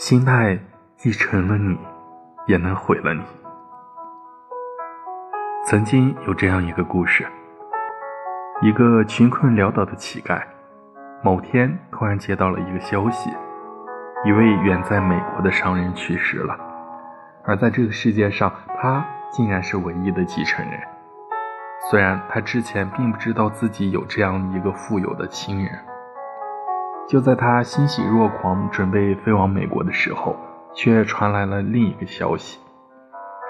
心态既成了你，也能毁了你。曾经有这样一个故事：一个穷困潦倒的乞丐，某天突然接到了一个消息，一位远在美国的商人去世了，而在这个世界上，他竟然是唯一的继承人。虽然他之前并不知道自己有这样一个富有的亲人。就在他欣喜若狂，准备飞往美国的时候，却传来了另一个消息：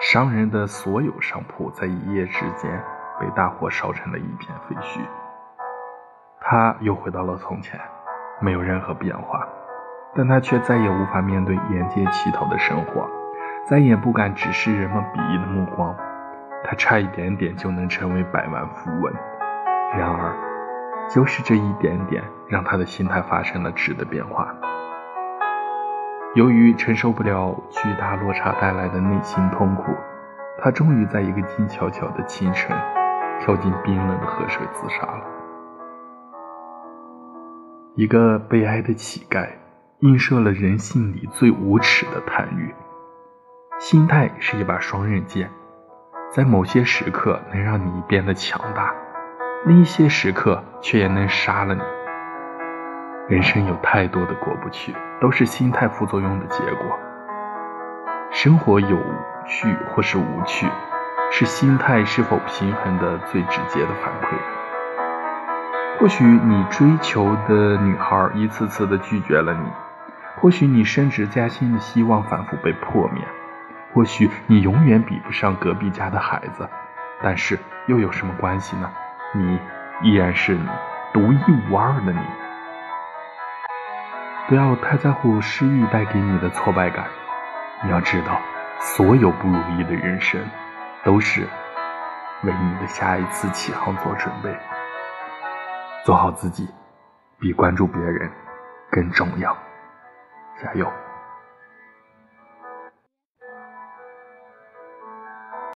商人的所有商铺在一夜之间被大火烧成了一片废墟。他又回到了从前，没有任何变化，但他却再也无法面对沿街乞讨的生活，再也不敢直视人们鄙夷的目光。他差一点点就能成为百万富翁，然而。就是这一点点，让他的心态发生了质的变化。由于承受不了巨大落差带来的内心痛苦，他终于在一个静悄悄的清晨，跳进冰冷的河水自杀了。一个悲哀的乞丐，映射了人性里最无耻的贪欲。心态是一把双刃剑，在某些时刻能让你变得强大。另一些时刻，却也能杀了你。人生有太多的过不去，都是心态副作用的结果。生活有趣或是无趣，是心态是否平衡的最直接的反馈。或许你追求的女孩一次次的拒绝了你，或许你升职加薪的希望反复被破灭，或许你永远比不上隔壁家的孩子，但是又有什么关系呢？你依然是你，独一无二的你。不要太在乎失意带给你的挫败感。你要知道，所有不如意的人生，都是为你的下一次起航做准备。做好自己，比关注别人更重要。加油！